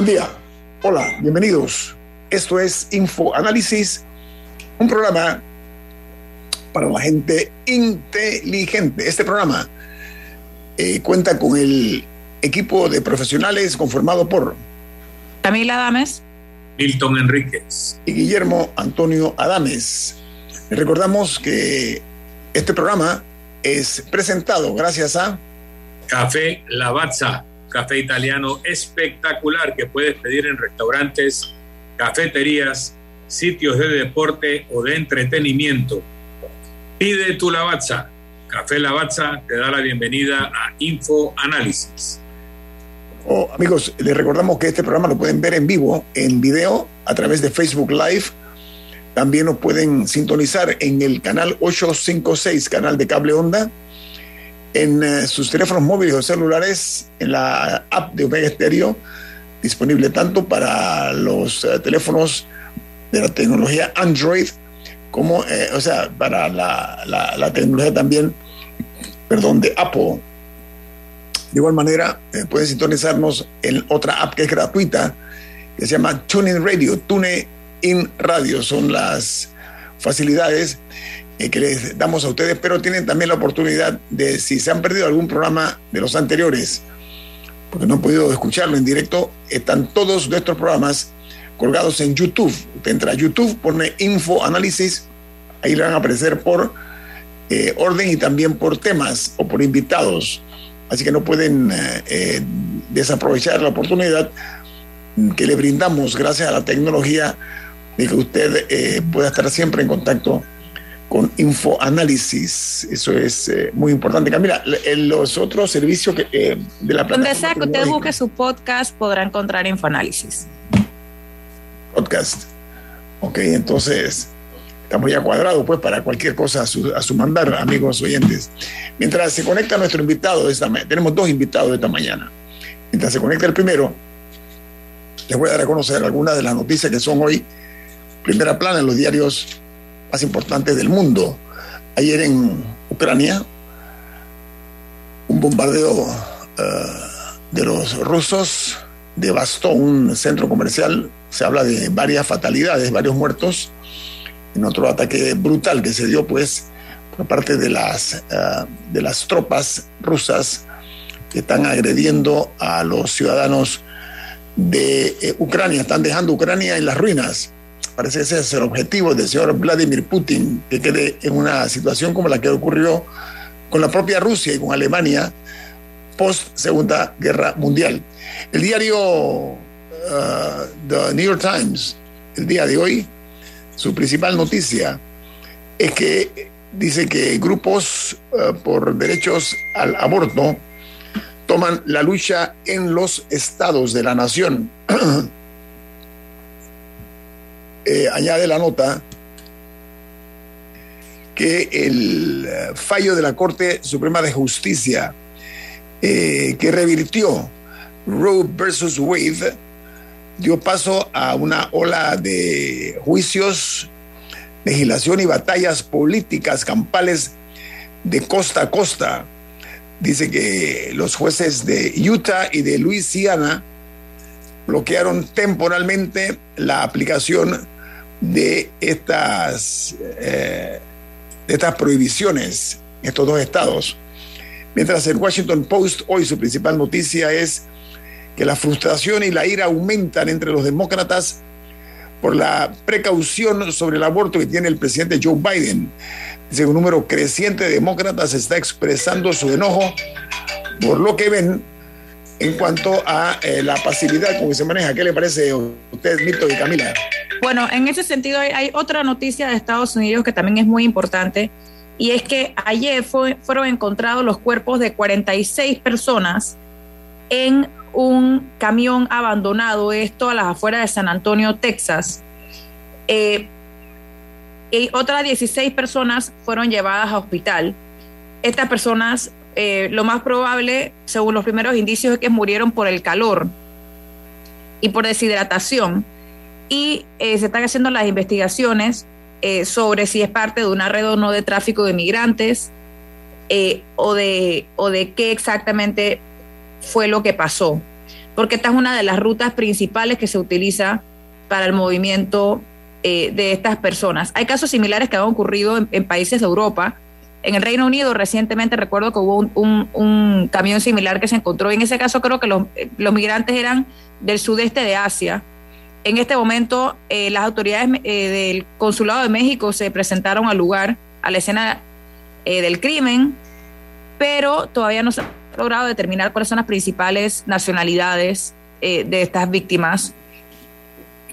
Buen día. Hola, bienvenidos. Esto es Info Análisis, un programa para la gente inteligente. Este programa eh, cuenta con el equipo de profesionales conformado por Camila Adames, Milton Enríquez y Guillermo Antonio Adames. Les recordamos que este programa es presentado gracias a Café Lavazza café italiano espectacular que puedes pedir en restaurantes, cafeterías, sitios de deporte o de entretenimiento. Pide tu Lavazza. Café Lavazza te da la bienvenida a Info Análisis. Oh, amigos, les recordamos que este programa lo pueden ver en vivo, en video, a través de Facebook Live. También nos pueden sintonizar en el canal 856, canal de cable onda en eh, sus teléfonos móviles o celulares en la app de Omega Stereo, disponible tanto para los eh, teléfonos de la tecnología Android como, eh, o sea, para la, la, tecnología también, perdón, de Apple. De igual manera, pueden sintonizarnos en otra app que es gratuita, que se llama TuneIn Radio, TuneIn Radio, son las facilidades eh, que les damos a ustedes, pero tienen también la oportunidad de, si se han perdido algún programa de los anteriores, porque no han podido escucharlo en directo, están todos nuestros programas colgados en YouTube. Usted entra a YouTube, pone Info Análisis, ahí le van a aparecer por eh, orden y también por temas o por invitados. Así que no pueden eh, desaprovechar la oportunidad que le brindamos gracias a la tecnología de que usted pueda estar siempre en contacto con infoanálisis. Eso es eh, muy importante. Camila, en los otros servicios que, eh, de la plataforma. Donde sea que usted busque su podcast, podrá encontrar infoanálisis. Podcast. Ok, entonces estamos ya cuadrados pues para cualquier cosa a su, a su mandar, amigos oyentes. Mientras se conecta nuestro invitado de esta tenemos dos invitados de esta mañana. Mientras se conecta el primero, les voy a dar a conocer algunas de las noticias que son hoy primera plana en los diarios más importantes del mundo. Ayer en Ucrania, un bombardeo eh, de los rusos devastó un centro comercial. Se habla de varias fatalidades, varios muertos, en otro ataque brutal que se dio, pues, por parte de las, eh, de las tropas rusas que están agrediendo a los ciudadanos de eh, Ucrania, están dejando Ucrania en las ruinas. Parece que ese es el objetivo del señor Vladimir Putin, que quede en una situación como la que ocurrió con la propia Rusia y con Alemania post Segunda Guerra Mundial. El diario uh, The New York Times, el día de hoy, su principal noticia es que dice que grupos uh, por derechos al aborto toman la lucha en los estados de la nación. Eh, añade la nota que el eh, fallo de la Corte Suprema de Justicia eh, que revirtió Roe versus Wade dio paso a una ola de juicios, legislación y batallas políticas campales de costa a costa. Dice que los jueces de Utah y de Luisiana bloquearon temporalmente la aplicación de estas, eh, estas prohibiciones en estos dos estados. Mientras el Washington Post hoy su principal noticia es que la frustración y la ira aumentan entre los demócratas por la precaución sobre el aborto que tiene el presidente Joe Biden. Dice un número creciente de demócratas está expresando su enojo por lo que ven en cuanto a eh, la pasividad con que se maneja. ¿Qué le parece a usted, Mito y Camila? Bueno, en ese sentido hay, otra noticia de Estados Unidos que también es muy importante y es que ayer fueron encontrados los cuerpos de 46 personas en un camión abandonado, esto a las afueras de San Antonio, Texas. Eh, y otras 16 personas fueron llevadas a hospital. Estas personas eh, lo más probable, según los primeros indicios, es que murieron por el calor y por deshidratación. Y eh, se están haciendo las investigaciones eh, sobre si es parte de una red o no de tráfico de migrantes o, de, o de qué exactamente fue lo que pasó. Porque esta es una de las rutas principales que se utiliza para el movimiento de estas personas. Hay casos similares que han ocurrido en países de Europa, en el Reino Unido recientemente recuerdo que hubo un, camión similar que se encontró. En ese caso creo que los, migrantes eran del sudeste de Asia. En este momento eh, las autoridades eh, del Consulado de México se presentaron al lugar, a la escena eh, del crimen, pero todavía no se ha logrado determinar cuáles son las principales nacionalidades de estas víctimas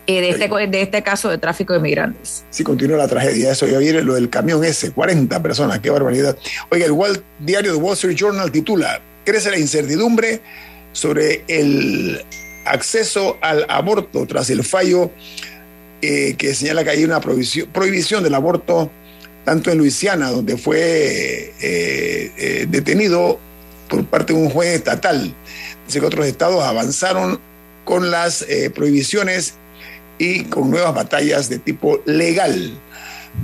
eh, de, este, de este caso de tráfico de migrantes. Sí, continúa la tragedia. Eso ya viene lo del camión ese, 40 personas, qué barbaridad. Oiga, el Wall, diario de Wall Street Journal titula, crece la incertidumbre sobre el acceso al aborto tras el fallo eh, que señala que hay una prohibición, prohibición del aborto tanto en Luisiana, donde fue eh, detenido por parte de un juez estatal. Dice que otros estados avanzaron con las prohibiciones y con nuevas batallas de tipo legal.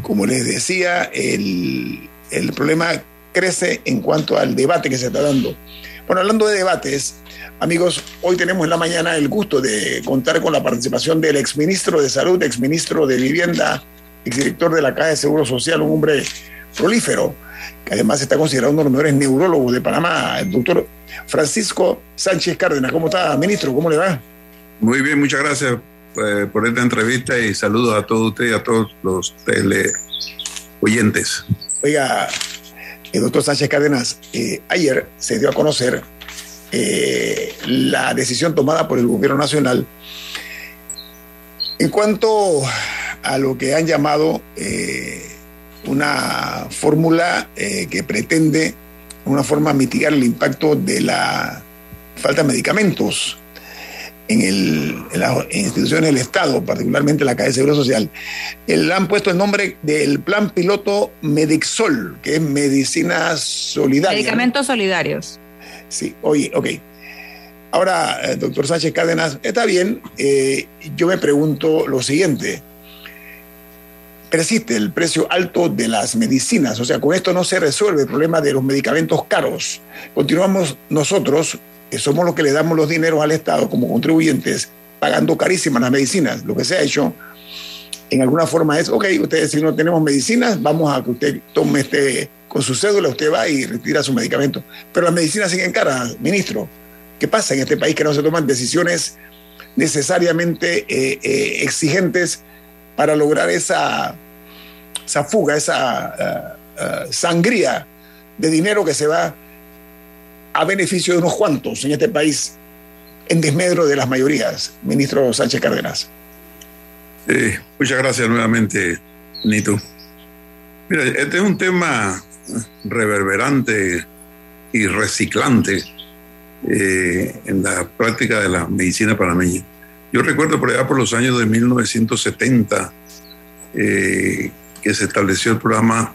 Como les decía, el, problema crece en cuanto al debate que se está dando. Bueno, hablando de debates, amigos, hoy tenemos en la mañana el gusto de contar con la participación del exministro de Salud, exministro de Vivienda, exdirector de la Caja de Seguro Social, un hombre prolífero, que además está considerado uno de los mejores neurólogos de Panamá, el doctor Francisco Sánchez Cárdenas. ¿Cómo está, ministro? ¿Cómo le va? Muy bien, muchas gracias eh, por esta entrevista y saludos a todos ustedes y a todos los tele oyentes. Oiga, el doctor Sánchez Cárdenas, eh, ayer se dio a conocer eh, la decisión tomada por el gobierno nacional en cuanto a lo que han llamado una fórmula que pretende, una forma, mitigar el impacto de la falta de medicamentos en, las instituciones del Estado, particularmente la Caja de Seguro Social, le han puesto el nombre del plan piloto Medixol, que es medicina solidaria. Medicamentos solidarios. Sí, oye, ok. Ahora, eh, doctor Sánchez Cárdenas, está bien, eh, yo me pregunto lo siguiente. Persiste el precio alto de las medicinas, o sea, con esto no se resuelve el problema de los medicamentos caros. Continuamos nosotros somos los que le damos los dineros al Estado como contribuyentes, pagando carísimas las medicinas. Lo que se ha hecho en alguna forma es, ok, ustedes si no tenemos medicinas, vamos a que usted tome este, con su cédula, usted va y retira su medicamento. Pero las medicinas siguen caras, ministro. ¿Qué pasa en este país que no se toman decisiones necesariamente eh, eh, exigentes para lograr esa, esa fuga, esa uh, sangría de dinero que se va a beneficio de unos cuantos en este país, en desmedro de las mayorías, ministro Sánchez Cárdenas. muchas gracias nuevamente, Nito. Mira, este es un tema reverberante y reciclante eh, en la práctica de la medicina panameña. Yo recuerdo por allá por los años de 1970 eh, que se estableció el programa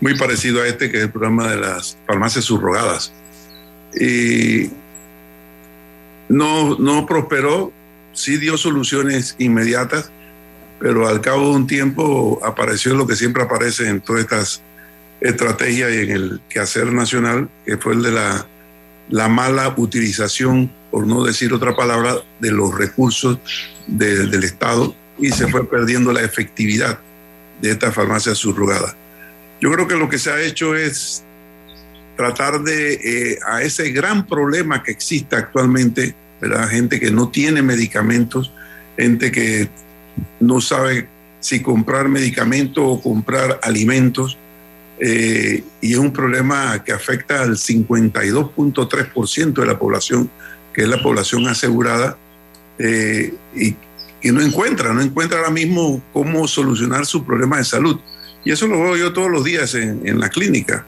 muy parecido a este, que es el programa de las farmacias subrogadas y no, no prosperó, sí dio soluciones inmediatas, pero al cabo de un tiempo apareció lo que siempre aparece en todas estas estrategias y en el quehacer nacional, que fue el de la, la mala utilización por no decir otra palabra, de los recursos del Estado y se fue perdiendo la efectividad de esta farmacia subrogada. Yo creo que lo que se ha hecho es tratar de, eh, a ese gran problema que existe actualmente, ¿verdad? gente que no tiene medicamentos, gente que no sabe si comprar medicamentos o comprar alimentos, eh, y es un problema que afecta al 52.3% de la población, que es la población asegurada, eh, y que no encuentra, no encuentra ahora mismo cómo solucionar su problema de salud. Y eso lo veo yo todos los días en, en la clínica.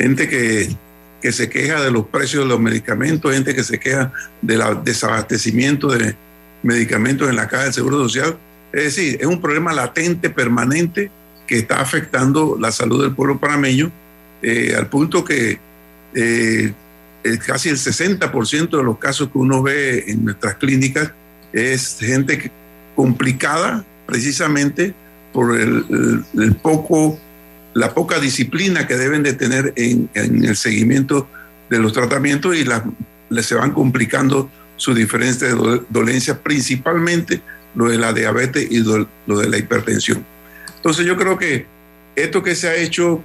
Gente que, que, se queja de los precios de los medicamentos, gente que se queja del desabastecimiento de medicamentos en la caja del Seguro Social. Es decir, es un problema latente, permanente, que está afectando la salud del pueblo panameño, eh, al punto que eh, casi el 60% de los casos que uno ve en nuestras clínicas es gente complicada precisamente por el, poco, la poca disciplina que deben de tener en, el seguimiento de los tratamientos y las, se van complicando sus diferentes dolencias, principalmente lo de la diabetes y lo de la hipertensión. Entonces yo creo que esto que se ha hecho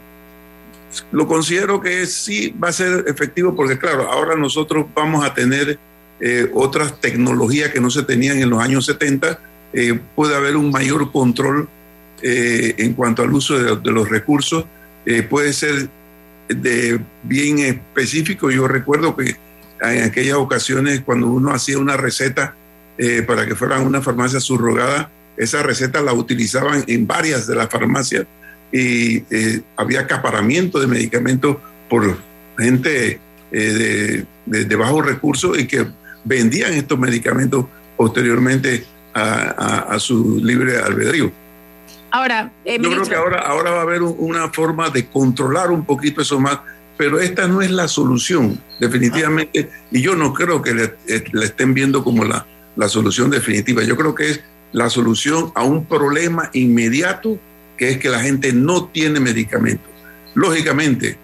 lo considero que sí va a ser efectivo porque claro, ahora nosotros vamos a tener eh, otras tecnologías que no se tenían en los años 70, eh, puede haber un mayor control eh, en cuanto al uso de, los recursos, puede ser de bien específico. Yo recuerdo que en aquellas ocasiones cuando uno hacía una receta para que fuera una farmacia subrogada, esa receta la utilizaban en varias de las farmacias y eh, había acaparamiento de medicamentos por gente eh, de, bajos recursos y que vendían estos medicamentos posteriormente a, su libre albedrío. Ahora, eh, yo creo que ahora, ahora va a haber una forma de controlar un poquito eso más, pero esta no es la solución, definitivamente, y yo no creo que la estén viendo como la, la solución definitiva. Yo creo que es la solución a un problema inmediato que es que la gente no tiene medicamentos. Lógicamente,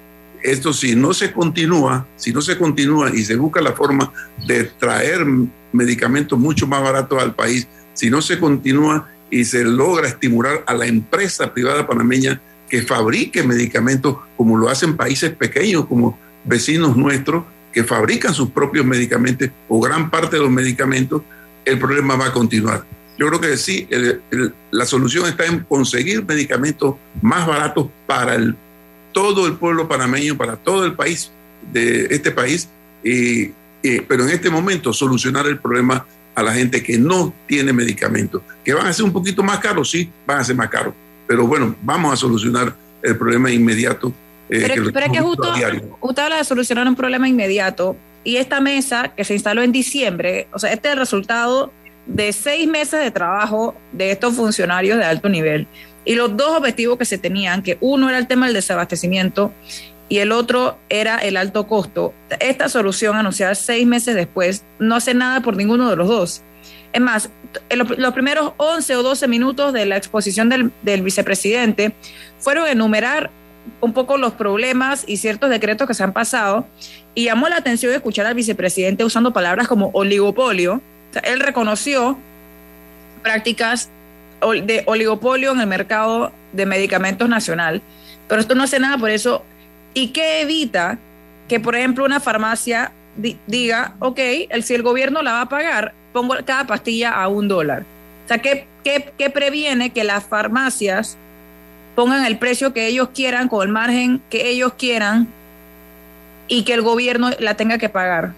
esto si no se continúa, si no se continúa y se busca la forma de traer medicamentos mucho más baratos al país, si no se continúa y se logra estimular a la empresa privada panameña que fabrique medicamentos como lo hacen países pequeños como vecinos nuestros que fabrican sus propios medicamentos o gran parte de los medicamentos, el problema va a continuar. Yo creo que sí, la solución está en conseguir medicamentos más baratos para el, todo el pueblo panameño, para todo el país de este país, pero en este momento solucionar el problema a la gente que no tiene medicamentos, que van a ser un poquito más caros, sí, van a ser más caros, pero bueno, vamos a solucionar el problema inmediato. Eh, pero, es que justo, usted habla de solucionar un problema inmediato y esta mesa que se instaló en diciembre, o sea, este es el resultado de seis meses de trabajo de estos funcionarios de alto nivel y los dos objetivos que se tenían, que uno era el tema del desabastecimiento y el otro era el alto costo. Esta solución anunciada seis meses después no hace nada por ninguno de los dos. Es más, los, primeros 11 o 12 minutos de la exposición del, del vicepresidente fueron enumerar un poco los problemas y ciertos decretos que se han pasado y llamó la atención escuchar al vicepresidente usando palabras como oligopolio, él reconoció prácticas de oligopolio en el mercado de medicamentos nacional, pero esto no hace nada por eso. ¿Y qué evita que, por ejemplo, una farmacia diga, ok, el, si el gobierno la va a pagar, pongo cada pastilla a un dólar? O sea, ¿qué, qué previene que las farmacias pongan el precio que ellos quieran, con el margen que ellos quieran, y que el gobierno la tenga que pagar?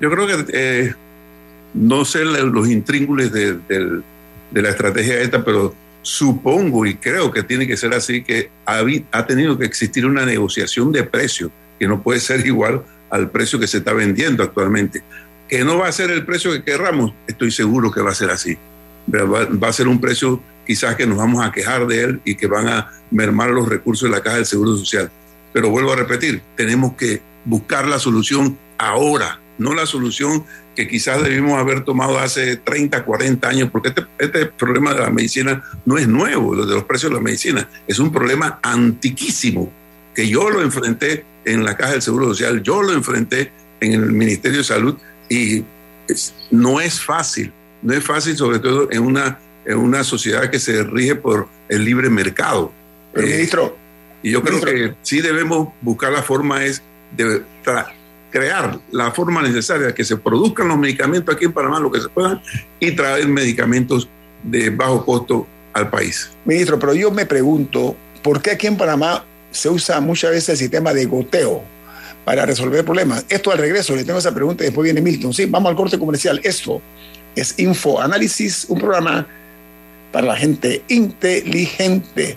Yo creo que eh, no sé los intríngules de, la estrategia esta, pero supongo y creo que tiene que ser así, que ha, tenido que existir una negociación de precio que no puede ser igual al precio que se está vendiendo actualmente. Que no va a ser el precio que querramos, estoy seguro que va a ser así. Va, va, a ser un precio quizás que nos vamos a quejar de él y que van a mermar los recursos de la Caja del Seguro Social. Pero vuelvo a repetir, tenemos que buscar la solución ahora, no la solución que quizás debimos haber tomado hace 30, 40 años, porque este, este, problema de la medicina no es nuevo, lo de los precios de la medicina, es un problema antiquísimo, que yo lo enfrenté en la Caja del Seguro Social, yo lo enfrenté en el Ministerio de Salud Y no es fácil, no es fácil sobre todo en una, en una sociedad que se rige por el libre mercado. Pero, eh, ministro. Y yo creo que sí debemos buscar la forma es de crear la forma necesaria que se produzcan los medicamentos aquí en Panamá, lo que se puedan, y traer medicamentos de bajo costo al país. Ministro, pero yo me pregunto, ¿por qué aquí en Panamá se usa muchas veces el sistema de goteo para resolver problemas? Esto al regreso, le tengo esa pregunta y después viene Milton. Sí, vamos al corte comercial. Esto es Info Análisis, un programa para la gente inteligente.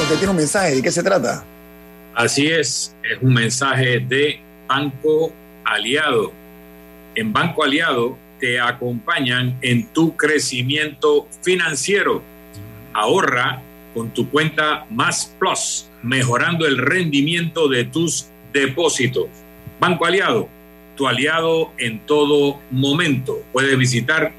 Usted tiene un mensaje, ¿de qué se trata? Así es, es un mensaje de Banco Aliado. En Banco Aliado te acompañan en tu crecimiento financiero. Ahorra con tu cuenta Más Plus, mejorando el rendimiento de tus depósitos. Banco Aliado, tu aliado en todo momento. Puedes visitar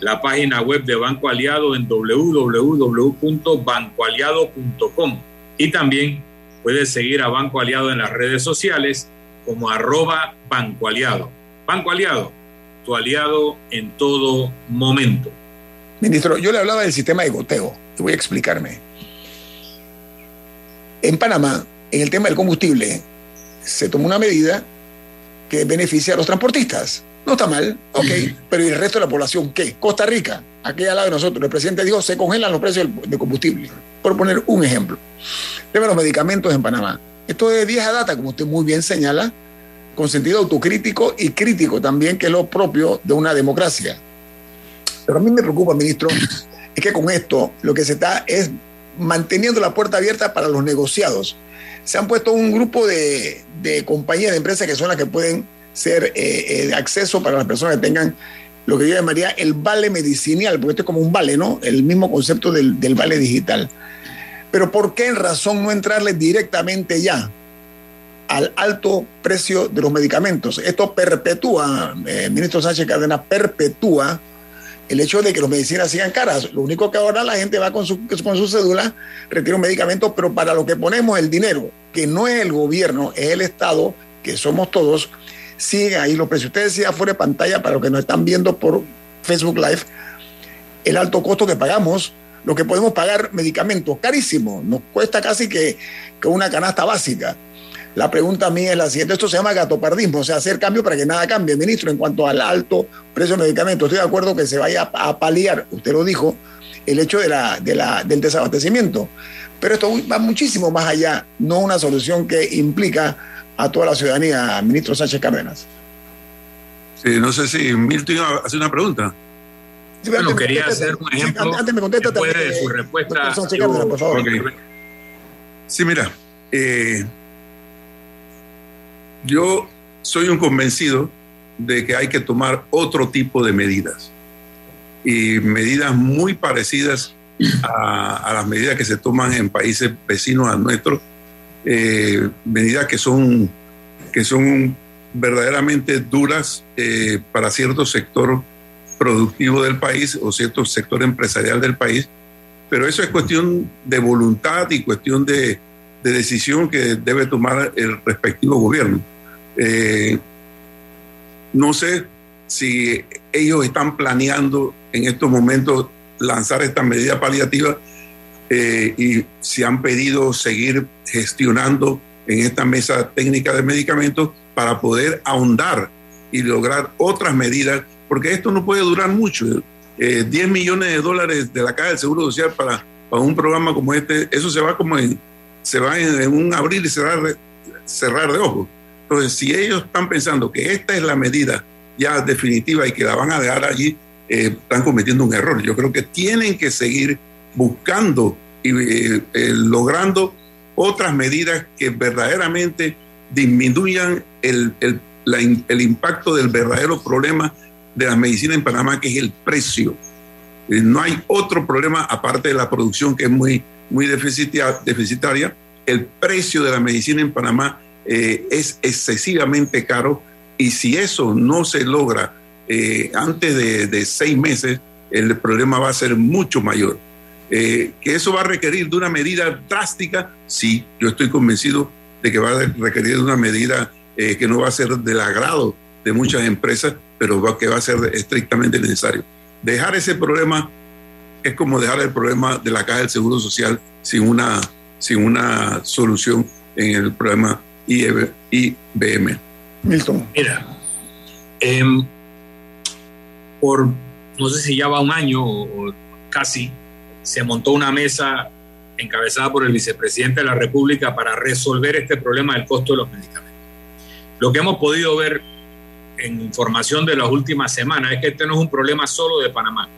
la página web de Banco Aliado en www.bancoaliado.com y también puedes seguir a Banco Aliado en las redes sociales como arroba Banco Aliado. Banco Aliado, tu aliado en todo momento. Ministro, yo le hablaba del sistema de goteo voy a explicarme. En Panamá, en el tema del combustible, se tomó una medida que beneficia a los transportistas. No está mal, ok, pero ¿y el resto de la población qué? Costa Rica, aquí al lado de nosotros, el presidente dijo, se congelan los precios de combustible, por poner un ejemplo. Tema los medicamentos en Panamá. Esto es vieja data, como usted muy bien señala, con sentido autocrítico y crítico también, que es lo propio de una democracia. Pero a mí me preocupa, ministro, es que con esto lo que se está es manteniendo la puerta abierta para los negociados. Se han puesto un grupo de, de compañías, de empresas que son las que pueden ser eh, eh, acceso para las personas que tengan lo que yo llamaría el vale medicinal, porque esto es como un vale, ¿no? El mismo concepto del, vale digital. Pero ¿por qué en razón no entrarle directamente ya al alto precio de los medicamentos? Esto perpetúa, eh, ministro Sánchez Cárdenas, perpetúa el hecho de que los medicinas sigan caras. Lo único que ahora la gente va con su, con su cédula, retira un medicamento, pero para lo que ponemos el dinero, que no es el gobierno, es el Estado, que somos todos, siguen ahí los precios. Ustedes decían fuera de pantalla, para los que nos están viendo por Facebook Live, el alto costo que pagamos lo que podemos pagar medicamentos carísimos, nos cuesta casi que, que una canasta básica. La pregunta mía es la siguiente, esto se llama gatopardismo, o sea, hacer cambio para que nada cambie, ministro, en cuanto al alto precio de medicamentos. Estoy de acuerdo que se vaya a paliar, usted lo dijo, el hecho de la, de la, del desabastecimiento. Pero esto va muchísimo más allá, no una solución que implica a toda la ciudadanía, ministro Sánchez Cárdenas. Sí, no sé si Milton iba a hacer una pregunta. Sí, bueno, quería hacer un ejemplo. antes me contesta después de su respuesta. Sánchez Cárdenas, por favor. Okay. Sí, mira, eh, yo soy un convencido de que hay que tomar otro tipo de medidas y medidas muy parecidas a, a las medidas que se toman en países vecinos a nuestros, eh, medidas que son, que son verdaderamente duras eh, para cierto sector productivo del país o cierto sector empresarial del país, pero eso es cuestión de voluntad y cuestión de, de decisión que debe tomar el respectivo gobierno. Eh, no sé si ellos están planeando en estos momentos lanzar esta medida paliativa eh, y si han pedido seguir gestionando en esta mesa técnica de medicamentos para poder ahondar y lograr otras medidas, porque esto no puede durar mucho. Eh, 10 millones de dólares de la Caja del Seguro Social para, para un programa como este, eso se va como en, se va en, en un abrir y cerrar cerrar de ojos. Entonces, si ellos están pensando que esta es la medida ya definitiva y que la van a dejar allí, eh, están cometiendo un error. Yo creo que tienen que seguir buscando y eh, eh, logrando otras medidas que verdaderamente disminuyan el, el, la, el, impacto del verdadero problema de la medicina en Panamá, que es el precio. no hay otro problema aparte de la producción que es muy, muy deficitaria. El precio de la medicina en Panamá eh, es excesivamente caro y si eso no se logra eh, antes de, de, seis meses, el problema va a ser mucho mayor. Eh, que eso va a requerir de una medida drástica, sí, yo estoy convencido de que va a requerir de una medida eh, que no va a ser del agrado de muchas empresas, pero va, que va a ser estrictamente necesario. Dejar ese problema es como dejar el problema de la caja del Seguro Social sin una, sin una solución en el problema IBM. Milton. Mira, eh, por no sé si ya va un año o, o casi, se montó una mesa encabezada por el vicepresidente de la República para resolver este problema del costo de los medicamentos. Lo que hemos podido ver en información de las últimas semanas es que este no es un problema solo de Panamá.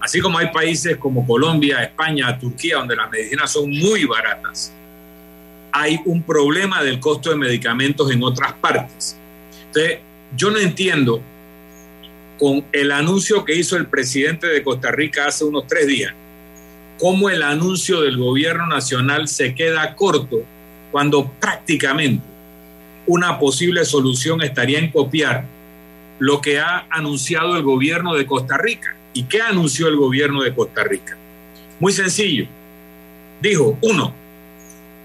Así como hay países como Colombia, España, Turquía, donde las medicinas son muy baratas, hay un problema del costo de medicamentos en otras partes. Entonces, yo no entiendo con el anuncio que hizo el presidente de Costa Rica hace unos tres días, cómo el anuncio del gobierno nacional se queda corto cuando prácticamente una posible solución estaría en copiar lo que ha anunciado el gobierno de Costa Rica. ¿Y qué anunció el gobierno de Costa Rica? Muy sencillo. Dijo, uno,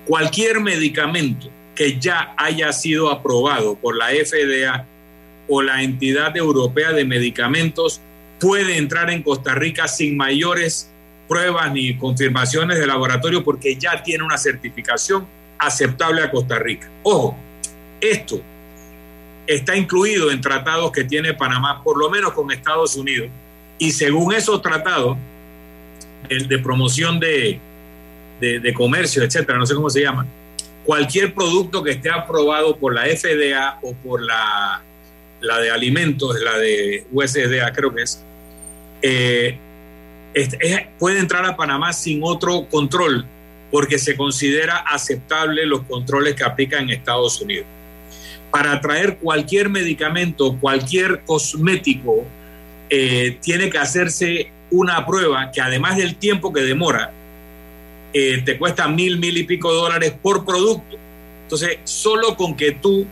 cualquier medicamento que ya haya sido aprobado por la FDA o la entidad europea de medicamentos puede entrar en Costa Rica sin mayores pruebas ni confirmaciones de laboratorio porque ya tiene una certificación aceptable a Costa Rica. Ojo, esto está incluido en tratados que tiene Panamá, por lo menos con Estados Unidos, y según esos tratados el de promoción de, de, comercio, etcétera, no sé cómo se llama, cualquier producto que esté aprobado por la FDA o por la, la de alimentos, la de USDA creo que es, eh, es, es, puede entrar a Panamá sin otro control porque se considera aceptable los controles que aplican en Estados Unidos. Para traer cualquier medicamento, cualquier cosmético, eh, tiene que hacerse una prueba que además del tiempo que demora, eh, te cuesta mil, mil y pico dólares por producto. Entonces, solo con que tú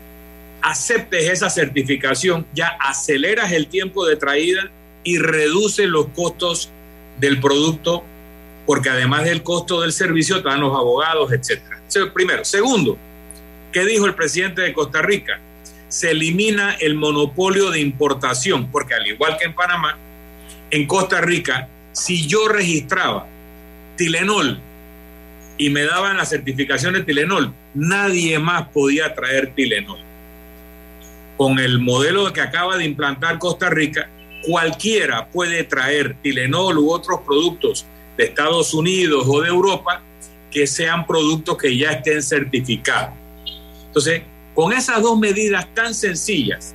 aceptes esa certificación, ya aceleras el tiempo de traída y reduces los costos del producto, porque además del costo del servicio dan los abogados, etc. Primero. Segundo, ¿qué dijo el presidente de Costa Rica? Se elimina el monopolio de importación, porque al igual que en Panamá, en Costa Rica, si yo registraba Tilenol y me daban la certificación de Tilenol. Nadie más podía traer Tilenol. Con el modelo que acaba de implantar Costa Rica, cualquiera puede traer Tilenol u otros productos de Estados Unidos o de Europa que sean productos que ya estén certificados. Entonces, con esas dos medidas tan sencillas,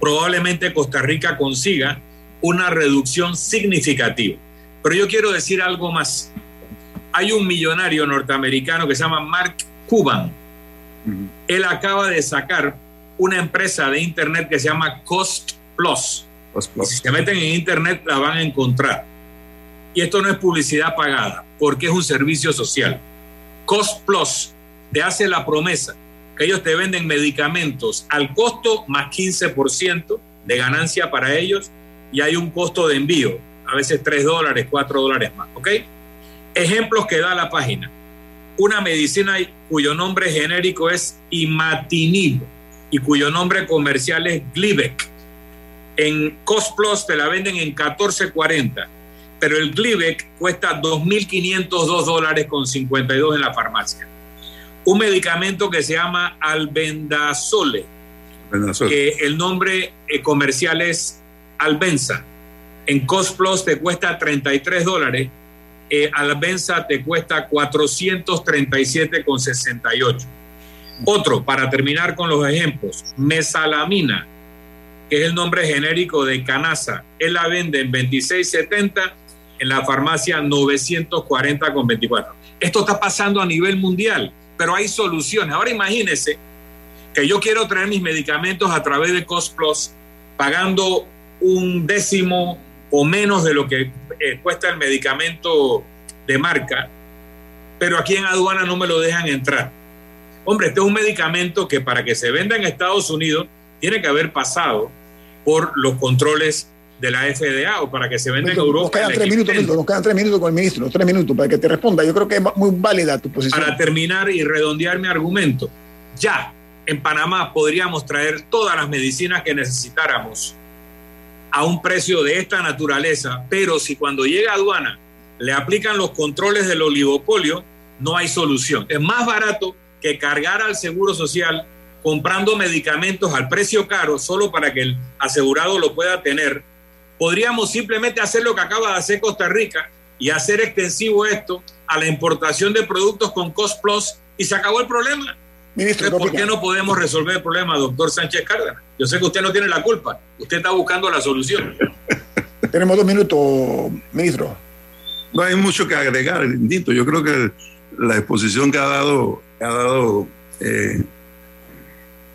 probablemente Costa Rica consiga una reducción significativa. Pero yo quiero decir algo más. Hay un millonario norteamericano que se llama Mark Cuban. Él acaba de sacar una empresa de Internet que se llama Cost Plus. Si se meten en Internet la van a encontrar. Y esto no es publicidad pagada, porque es un servicio social. Cost Plus te hace la promesa que ellos te venden medicamentos al costo más 15% de ganancia para ellos y hay un costo de envío, a veces 3 dólares, 4 dólares más, ¿ok? Ejemplos que da la página. Una medicina cuyo nombre genérico es imatinib y cuyo nombre comercial es Glivec. En Plus te la venden en 14.40, pero el Glivec cuesta 2.502 dólares con 52 en la farmacia un medicamento que se llama albendazole, que el nombre eh, comercial es Albenza. En Plus te cuesta 33 dólares, eh, Albenza te cuesta 437,68. Otro, para terminar con los ejemplos, mesalamina, que es el nombre genérico de Canasa. Él la vende en 26.70, en la farmacia 940,24. Esto está pasando a nivel mundial pero hay soluciones. Ahora imagínense que yo quiero traer mis medicamentos a través de Cost Plus pagando un décimo o menos de lo que eh, cuesta el medicamento de marca, pero aquí en aduana no me lo dejan entrar. Hombre, este es un medicamento que para que se venda en Estados Unidos tiene que haber pasado por los controles de la FDA o para que se venda en Europa. Nos quedan tres minutos, nos quedan tres minutos con el ministro, tres minutos para que te responda. Yo creo que es muy válida tu posición. Para terminar y redondear mi argumento, ya en Panamá podríamos traer todas las medicinas que necesitáramos a un precio de esta naturaleza, pero si cuando llega a aduana le aplican los controles del oligopolio, no hay solución. Es más barato que cargar al Seguro Social comprando medicamentos al precio caro solo para que el asegurado lo pueda tener podríamos simplemente hacer lo que acaba de hacer Costa Rica y hacer extensivo esto a la importación de productos con Cost Plus y se acabó el problema. Ministro, ¿Por qué no podemos resolver el problema, doctor Sánchez Cárdenas? Yo sé que usted no tiene la culpa, usted está buscando la solución. Tenemos dos minutos, ministro. No hay mucho que agregar, Lindito. Yo creo que la exposición que ha dado, ha dado eh,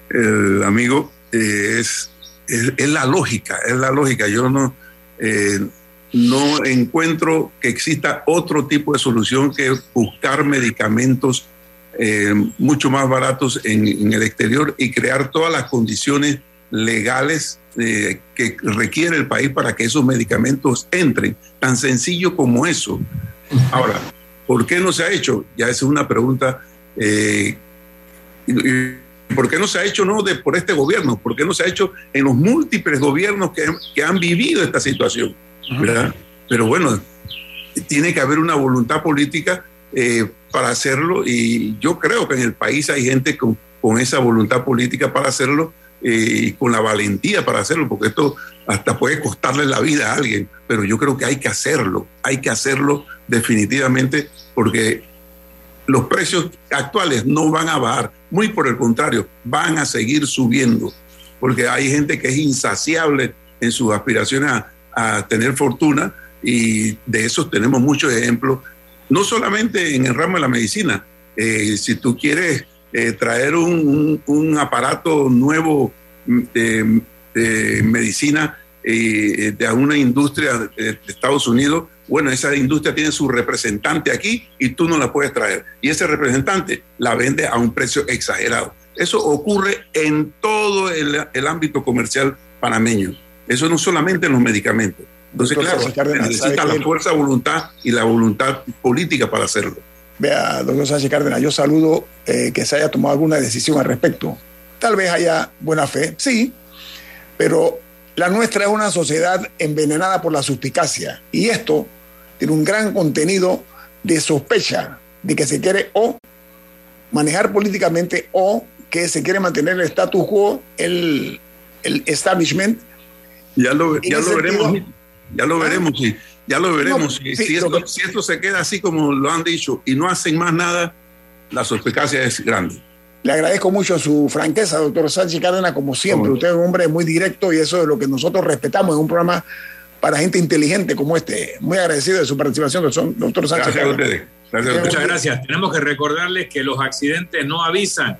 el amigo eh, es es, la lógica, es la lógica. Yo no, eh, no encuentro que exista otro tipo de solución que buscar medicamentos eh, mucho más baratos en, el exterior y crear todas las condiciones legales eh, que requiere el país para que esos medicamentos entren. Tan sencillo como eso. Ahora, ¿por qué no se ha hecho? Ya es una pregunta. ¿Por qué no se ha hecho no de, por este gobierno? ¿Por qué no se ha hecho en los múltiples gobiernos que, que han vivido esta situación? ¿verdad? Pero bueno, tiene que haber una voluntad política eh, para hacerlo y yo creo que en el país hay gente con, con esa voluntad política para hacerlo eh, y con la valentía para hacerlo, porque esto hasta puede costarle la vida a alguien, pero yo creo que hay que hacerlo, hay que hacerlo definitivamente porque los precios actuales no van a bajar, muy por el contrario, van a seguir subiendo, porque hay gente que es insaciable en sus aspiraciones a, tener fortuna y de esos tenemos muchos ejemplos, no solamente en el ramo de la medicina, eh, si tú quieres eh, traer un, aparato nuevo de, medicina eh, de una industria de Estados Unidos, bueno, esa industria tiene su representante aquí y tú no la puedes traer. Y ese representante la vende a un precio exagerado. Eso ocurre en todo el, ámbito comercial panameño. Eso no solamente en los medicamentos. Entonces, claro, necesita la fuerza, voluntad y la voluntad política para hacerlo. Vea, doctor Sánchez Cárdenas, yo saludo eh, que se haya tomado alguna decisión al respecto. Tal vez haya buena fe, sí, pero la nuestra es una sociedad envenenada por la suspicacia y esto tiene un gran contenido de sospecha de que se quiere o manejar políticamente o que se quiere mantener el status quo, el, el establishment. Ya lo, ya lo veremos, ya lo veremos, sí, ya lo veremos. si, esto, si, esto, se queda así como lo han dicho y no hacen más nada, la sospechacia es grande. Le agradezco mucho su franqueza, doctor Sánchez Cárdenas, como siempre. Usted es un hombre muy directo y eso es lo que nosotros respetamos en un programa para gente inteligente como este. Muy agradecido de su participación, doctor Sánchez. Gracias a ustedes. Muchas gracias. Tenemos que recordarles que los accidentes no avisan.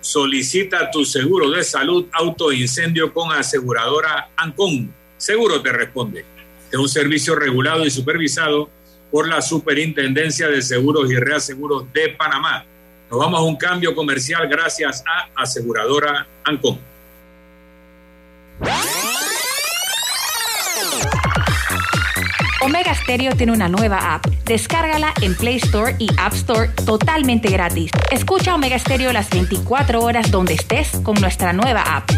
Solicita tu seguro de salud auto incendio con aseguradora Ancon. Seguro te responde. Es un servicio regulado y supervisado por la Superintendencia de Seguros y Reaseguros de Panamá. Nos vamos a un cambio comercial gracias a aseguradora Ancon. Omega Stereo tiene una nueva app. Descárgala en Play Store y App Store totalmente gratis. Escucha Omega Stereo las 24 horas donde estés con nuestra nueva app.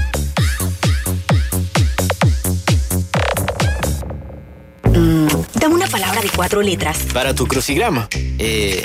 Mm, dame una palabra de cuatro letras. Para tu crucigrama. Eh,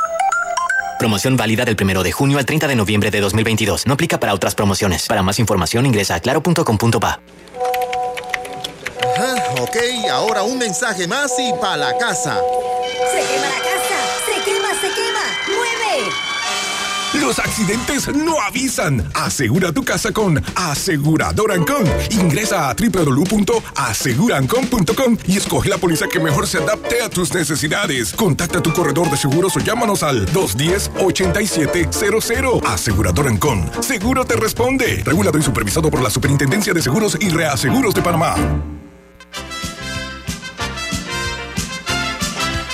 Promoción válida del 1 de junio al 30 de noviembre de 2022. No aplica para otras promociones. Para más información ingresa a claro.com.pa. ok, ahora un mensaje más y para la casa. Se quema la casa se quema! ¡Mueve! Los accidentes no avisan. Asegura tu casa con Asegurador Ancon. Ingresa a www.asegurancon.com y escoge la póliza que mejor se adapte a tus necesidades. Contacta a tu corredor de seguros o llámanos al 210-8700. Asegurador Ancon. Seguro te responde. Regulado y supervisado por la Superintendencia de Seguros y Reaseguros de Panamá.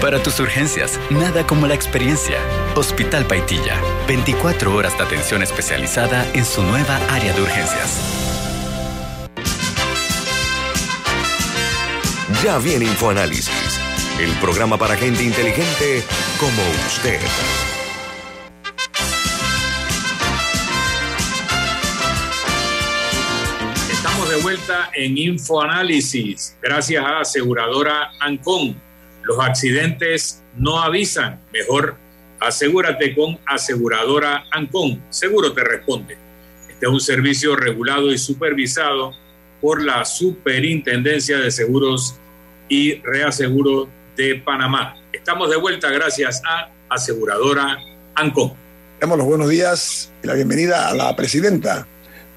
Para tus urgencias, nada como la experiencia. Hospital Paitilla, 24 horas de atención especializada en su nueva área de urgencias. Ya viene InfoAnálisis, el programa para gente inteligente como usted. Estamos de vuelta en InfoAnálisis, gracias a aseguradora Ancon los accidentes no avisan. Mejor asegúrate con aseguradora Ancon. Seguro te responde. Este es un servicio regulado y supervisado por la Superintendencia de Seguros y Reaseguro de Panamá. Estamos de vuelta gracias a aseguradora Ancon. Damos los buenos días y la bienvenida a la presidenta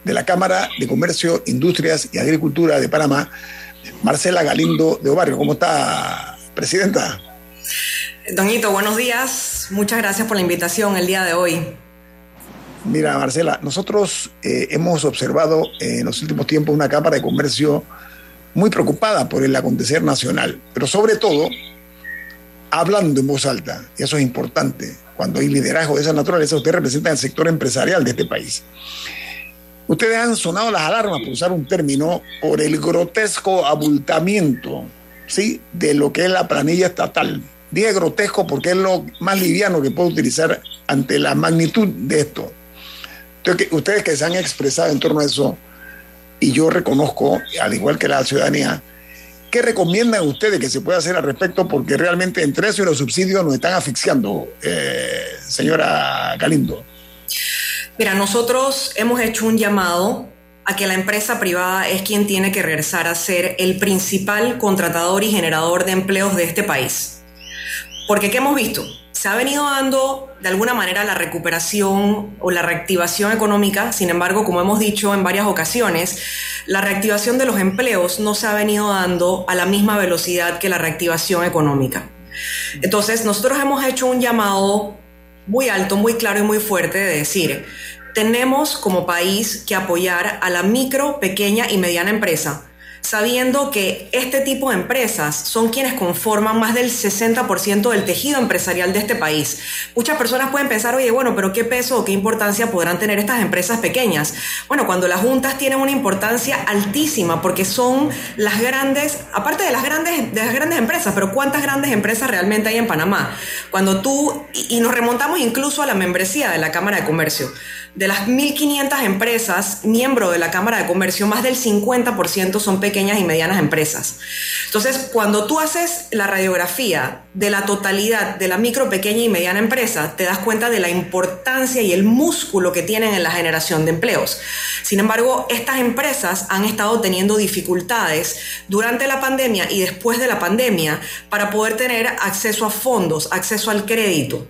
de la Cámara de Comercio, Industrias y Agricultura de Panamá, Marcela Galindo de Ovario. ¿Cómo está, Presidenta. Doñito, buenos días. Muchas gracias por la invitación el día de hoy. Mira, Marcela, nosotros eh, hemos observado en los últimos tiempos una Cámara de Comercio muy preocupada por el acontecer nacional, pero sobre todo hablando en voz alta, y eso es importante. Cuando hay liderazgo de esa naturaleza, usted representa el sector empresarial de este país. Ustedes han sonado las alarmas, por usar un término, por el grotesco abultamiento ¿sí? de lo que es la planilla estatal. Dije grotesco porque es lo más liviano que puedo utilizar ante la magnitud de esto. Entonces, ustedes que se han expresado en torno a eso, y yo reconozco, al igual que la ciudadanía, ¿qué recomiendan ustedes que se pueda hacer al respecto? Porque realmente entre eso y los subsidios nos están asfixiando, eh, señora Galindo. Mira, nosotros hemos hecho un llamado a que la empresa privada es quien tiene que regresar a ser el principal contratador y generador de empleos de este país. Porque ¿qué hemos visto? Se ha venido dando de alguna manera la recuperación o la reactivación económica, sin embargo, como hemos dicho en varias ocasiones, la reactivación de los empleos no se ha venido dando a la misma velocidad que la reactivación económica. Entonces, nosotros hemos hecho un llamado muy alto, muy claro y muy fuerte de decir, tenemos como país que apoyar a la micro, pequeña y mediana empresa sabiendo que este tipo de empresas son quienes conforman más del 60% del tejido empresarial de este país. Muchas personas pueden pensar, oye, bueno, pero ¿qué peso o qué importancia podrán tener estas empresas pequeñas? Bueno, cuando las juntas tienen una importancia altísima porque son las grandes, aparte de las grandes, de las grandes empresas, pero ¿cuántas grandes empresas realmente hay en Panamá? Cuando tú, y nos remontamos incluso a la membresía de la Cámara de Comercio. De las 1.500 empresas miembro de la Cámara de Comercio, más del 50% son pequeñas y medianas empresas. Entonces, cuando tú haces la radiografía de la totalidad de la micro, pequeña y mediana empresa, te das cuenta de la importancia y el músculo que tienen en la generación de empleos. Sin embargo, estas empresas han estado teniendo dificultades durante la pandemia y después de la pandemia para poder tener acceso a fondos, acceso al crédito.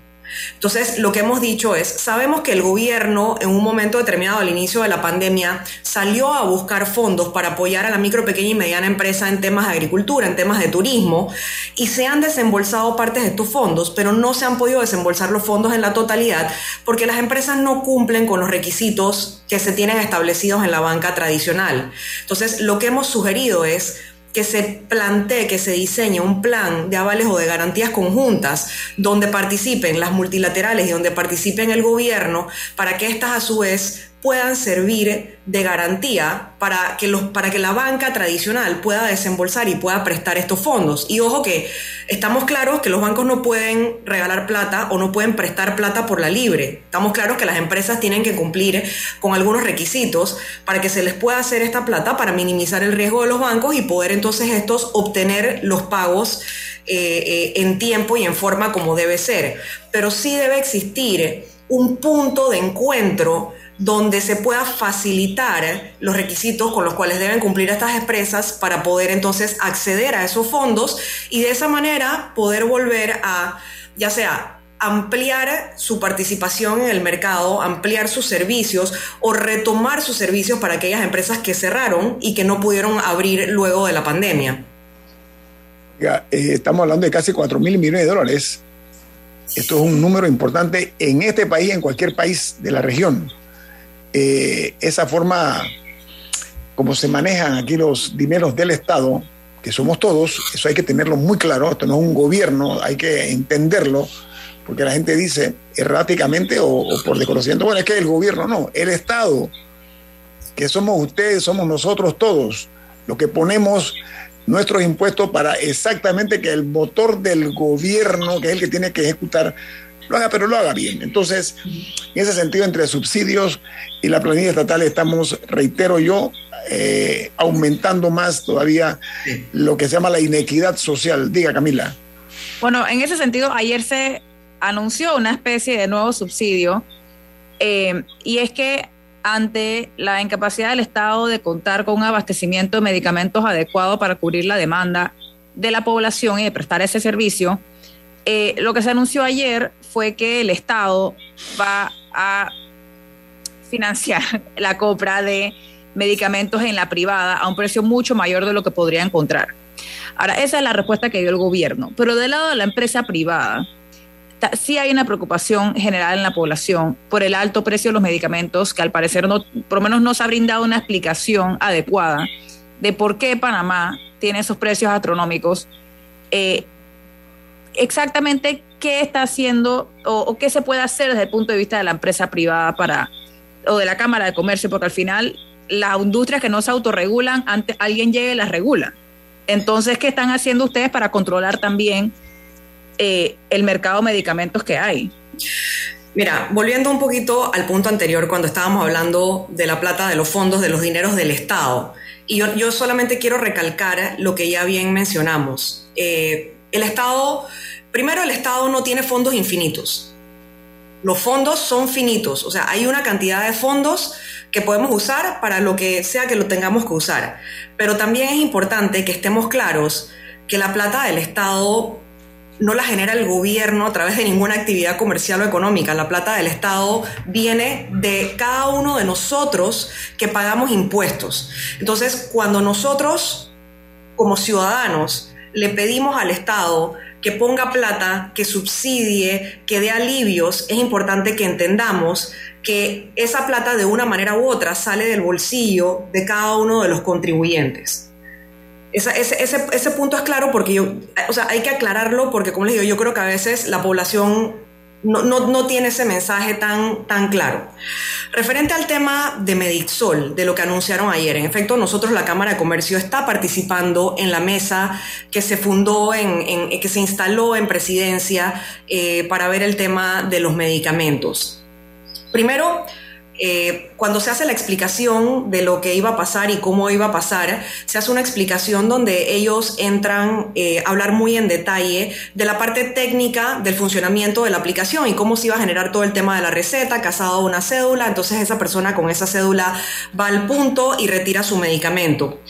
Entonces, lo que hemos dicho es, sabemos que el gobierno en un momento determinado al inicio de la pandemia salió a buscar fondos para apoyar a la micro, pequeña y mediana empresa en temas de agricultura, en temas de turismo, y se han desembolsado partes de estos fondos, pero no se han podido desembolsar los fondos en la totalidad porque las empresas no cumplen con los requisitos que se tienen establecidos en la banca tradicional. Entonces, lo que hemos sugerido es que se plantee, que se diseñe un plan de avales o de garantías conjuntas donde participen las multilaterales y donde participen el gobierno para que estas a su vez puedan servir de garantía para que, los, para que la banca tradicional pueda desembolsar y pueda prestar estos fondos. Y ojo que estamos claros que los bancos no pueden regalar plata o no pueden prestar plata por la libre. Estamos claros que las empresas tienen que cumplir con algunos requisitos para que se les pueda hacer esta plata para minimizar el riesgo de los bancos y poder entonces estos obtener los pagos eh, eh, en tiempo y en forma como debe ser. Pero sí debe existir un punto de encuentro donde se pueda facilitar los requisitos con los cuales deben cumplir estas empresas para poder entonces acceder a esos fondos y de esa manera poder volver a, ya sea ampliar su participación en el mercado, ampliar sus servicios o retomar sus servicios para aquellas empresas que cerraron y que no pudieron abrir luego de la pandemia. Eh, estamos hablando de casi 4 mil millones de dólares. Esto es un número importante en este país, en cualquier país de la región. Eh, esa forma como se manejan aquí los dineros del Estado, que somos todos, eso hay que tenerlo muy claro, esto no es un gobierno, hay que entenderlo, porque la gente dice erráticamente o, por desconocimiento, bueno, es que el gobierno no, el Estado, que somos ustedes, somos nosotros todos, lo que ponemos nuestros impuestos para exactamente que el motor del gobierno, que es el que tiene que ejecutar, lo haga, pero lo haga bien. Entonces, en ese sentido, entre subsidios y la planilla estatal estamos, reitero yo, eh, aumentando más todavía lo que se llama la inequidad social. Diga, Camila. Bueno, en ese sentido, ayer se anunció una especie de nuevo subsidio eh, y es que ante la incapacidad del Estado de contar con un abastecimiento de medicamentos adecuado para cubrir la demanda de la población y de prestar ese servicio, eh, lo que se anunció ayer fue que el Estado va a financiar la compra de medicamentos en la privada a un precio mucho mayor de lo que podría encontrar. Ahora, esa es la respuesta que dio el gobierno, pero del lado de la empresa privada, sí hay una preocupación general en la población por el alto precio de los medicamentos, que al parecer no, por lo menos no se ha brindado una explicación adecuada de por qué Panamá tiene esos precios astronómicos. Eh, exactamente qué está haciendo o, qué se puede hacer desde el punto de vista de la empresa privada para o de la Cámara de Comercio, porque al final las industrias que no se autorregulan, antes alguien llegue y las regula. Entonces, ¿qué están haciendo ustedes para controlar también eh, el mercado de medicamentos que hay? Mira, volviendo un poquito al punto anterior, cuando estábamos hablando de la plata de los fondos, de los dineros del Estado, y yo, solamente quiero recalcar lo que ya bien mencionamos. Eh, el Estado, primero el Estado no tiene fondos infinitos. Los fondos son finitos, o sea, hay una cantidad de fondos que podemos usar para lo que sea que lo tengamos que usar. Pero también es importante que estemos claros que la plata del Estado no la genera el gobierno a través de ninguna actividad comercial o económica. La plata del Estado viene de cada uno de nosotros que pagamos impuestos. Entonces, cuando nosotros, como ciudadanos, le pedimos al Estado que ponga plata, que subsidie, que dé alivios, es importante que entendamos que esa plata de una manera u otra sale del bolsillo de cada uno de los contribuyentes. Ese, punto es claro porque yo, o sea, hay que aclararlo porque, como les digo, yo creo que a veces la población no, tiene ese mensaje tan, tan claro. Referente al tema de Medixol, de lo que anunciaron ayer, en efecto, nosotros, la Cámara de Comercio, está participando en la mesa que se fundó, en, que se instaló en presidencia eh, para ver el tema de los medicamentos. Primero, eh, cuando se hace la explicación de lo que iba a pasar y cómo iba a pasar, se hace una explicación donde ellos entran eh, a hablar muy en detalle de la parte técnica del funcionamiento de la aplicación y cómo se iba a generar todo el tema de la receta, casado a una cédula, entonces esa persona con esa cédula va al punto y retira su medicamento.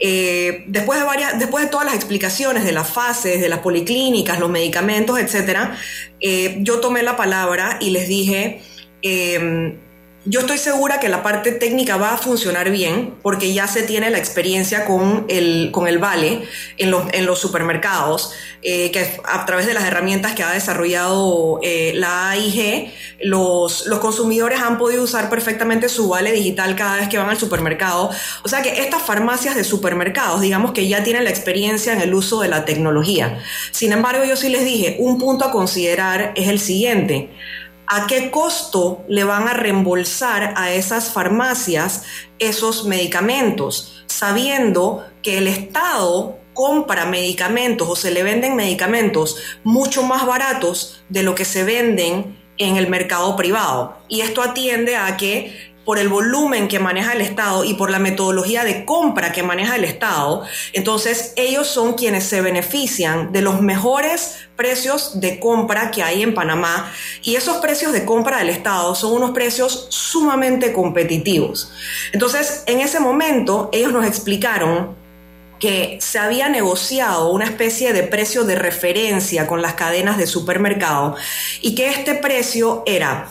Eh, después, de varias, después de todas las explicaciones de las fases, de las policlínicas, los medicamentos, etcétera, yo tomé la palabra y les dije, yo estoy segura que la parte técnica va a funcionar bien porque ya se tiene la experiencia con el, con el Vale en los, en los supermercados, eh, que a través de las herramientas que ha desarrollado eh, la AIG, los, los consumidores han podido usar perfectamente su Vale digital cada vez que van al supermercado. O sea que estas farmacias de supermercados, digamos que ya tienen la experiencia en el uso de la tecnología. Sin embargo, yo sí les dije, un punto a considerar es el siguiente ¿A qué costo le van a reembolsar a esas farmacias esos medicamentos? Sabiendo que el Estado compra medicamentos o se le venden medicamentos mucho más baratos de lo que se venden en el mercado privado. Y esto atiende a que por el volumen que maneja el Estado y por la metodología de compra que maneja el Estado, entonces ellos son quienes se benefician de los mejores precios de compra que hay en Panamá y esos precios de compra del Estado son unos precios sumamente competitivos. Entonces, en ese momento ellos nos explicaron que se había negociado una especie de precio de referencia con las cadenas de supermercado y que este precio era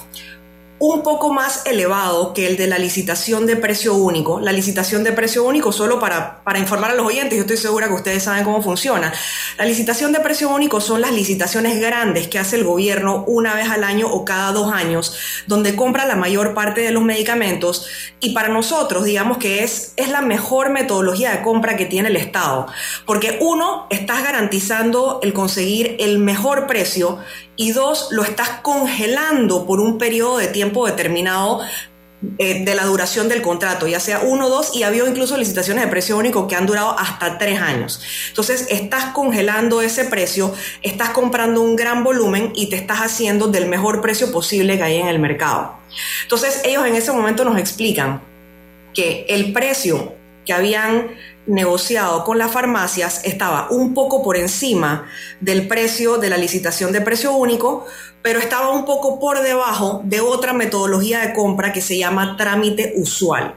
un poco más elevado que el de la licitación de precio único. La licitación de precio único, solo para, para informar a los oyentes, yo estoy segura que ustedes saben cómo funciona. La licitación de precio único son las licitaciones grandes que hace el gobierno una vez al año o cada dos años, donde compra la mayor parte de los medicamentos y para nosotros, digamos que es, es la mejor metodología de compra que tiene el Estado, porque uno, estás garantizando el conseguir el mejor precio y dos, lo estás congelando por un periodo de tiempo determinado eh, de la duración del contrato, ya sea uno, dos, y ha habido incluso licitaciones de precio único que han durado hasta tres años. Entonces, estás congelando ese precio, estás comprando un gran volumen y te estás haciendo del mejor precio posible que hay en el mercado. Entonces, ellos en ese momento nos explican que el precio que habían negociado con las farmacias estaba un poco por encima del precio de la licitación de precio único, pero estaba un poco por debajo de otra metodología de compra que se llama trámite usual.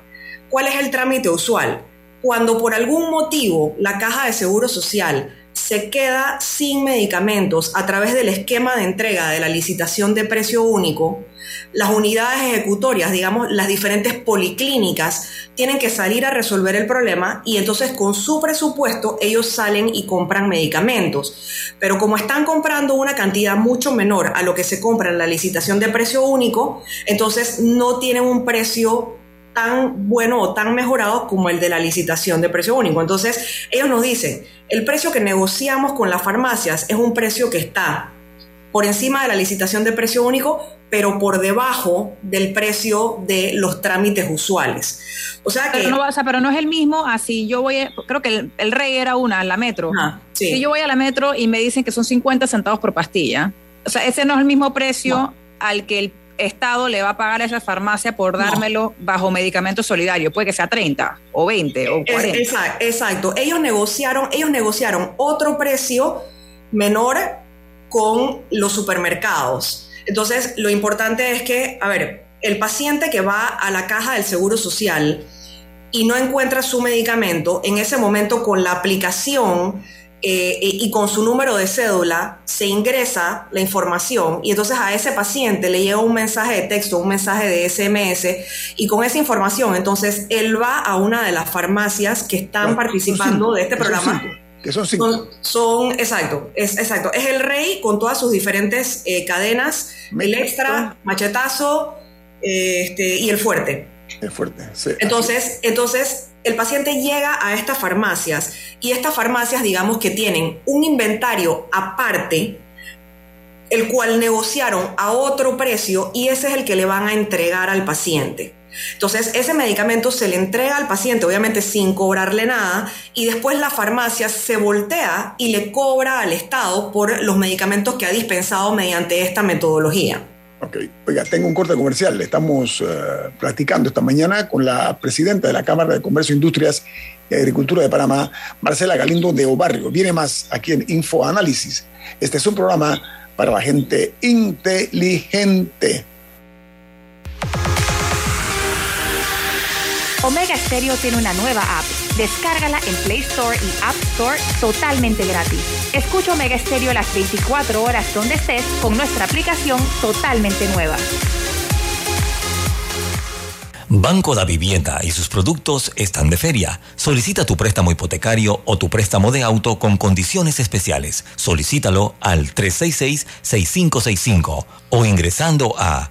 ¿Cuál es el trámite usual? Cuando por algún motivo la caja de seguro social se queda sin medicamentos a través del esquema de entrega de la licitación de precio único, las unidades ejecutorias, digamos, las diferentes policlínicas, tienen que salir a resolver el problema y entonces con su presupuesto ellos salen y compran medicamentos. Pero como están comprando una cantidad mucho menor a lo que se compra en la licitación de precio único, entonces no tienen un precio tan bueno o tan mejorado como el de la licitación de precio único. Entonces, ellos nos dicen, el precio que negociamos con las farmacias es un precio que está por encima de la licitación de precio único, pero por debajo del precio de los trámites usuales. O sea que... Pero no, pero no es el mismo así yo voy, creo que el, rey era una, la metro. Si yo voy a la metro y me dicen que son 50 centavos por pastilla, o sea, ese no es el mismo precio al que el Estado le va a pagar a esa farmacia por dármelo bajo medicamento solidario. Puede que sea 30 o 20 o 40. Exacto, exacto. Ellos negociaron, ellos negociaron otro precio menor con los supermercados. Entonces, lo importante es que, a ver, el paciente que va a la caja del Seguro Social y no encuentra su medicamento, en ese momento con la aplicación eh, y con su número de cédula se ingresa la información y entonces a ese paciente le llega un mensaje de texto, un mensaje de SMS y con esa información entonces él va a una de las farmacias que están participando de este programa. Que son cinco. Son, exacto, es exacto. Es el rey con todas sus diferentes eh, cadenas, el extra, machetazo este, y el fuerte. El fuerte, sí. Entonces, entonces el paciente llega a estas farmacias y estas farmacias, digamos que tienen un inventario aparte, el cual negociaron a otro precio y ese es el que le van a entregar al paciente. Entonces, ese medicamento se le entrega al paciente, obviamente sin cobrarle nada, y después la farmacia se voltea y le cobra al Estado por los medicamentos que ha dispensado mediante esta metodología. Ok, oiga, tengo un corte comercial. Estamos eh, platicando esta mañana con la presidenta de la Cámara de Comercio, Industrias y Agricultura de Panamá, Marcela Galindo de Obarrio. Viene más aquí en Info Análisis. Este es un programa para la gente inteligente. Omega Stereo tiene una nueva app. Descárgala en Play Store y App Store totalmente gratis. Escucha Omega Stereo las 24 horas donde estés con nuestra aplicación totalmente nueva. Banco da Vivienda y sus productos están de feria. Solicita tu préstamo hipotecario o tu préstamo de auto con condiciones especiales. Solicítalo al 366-6565 o ingresando a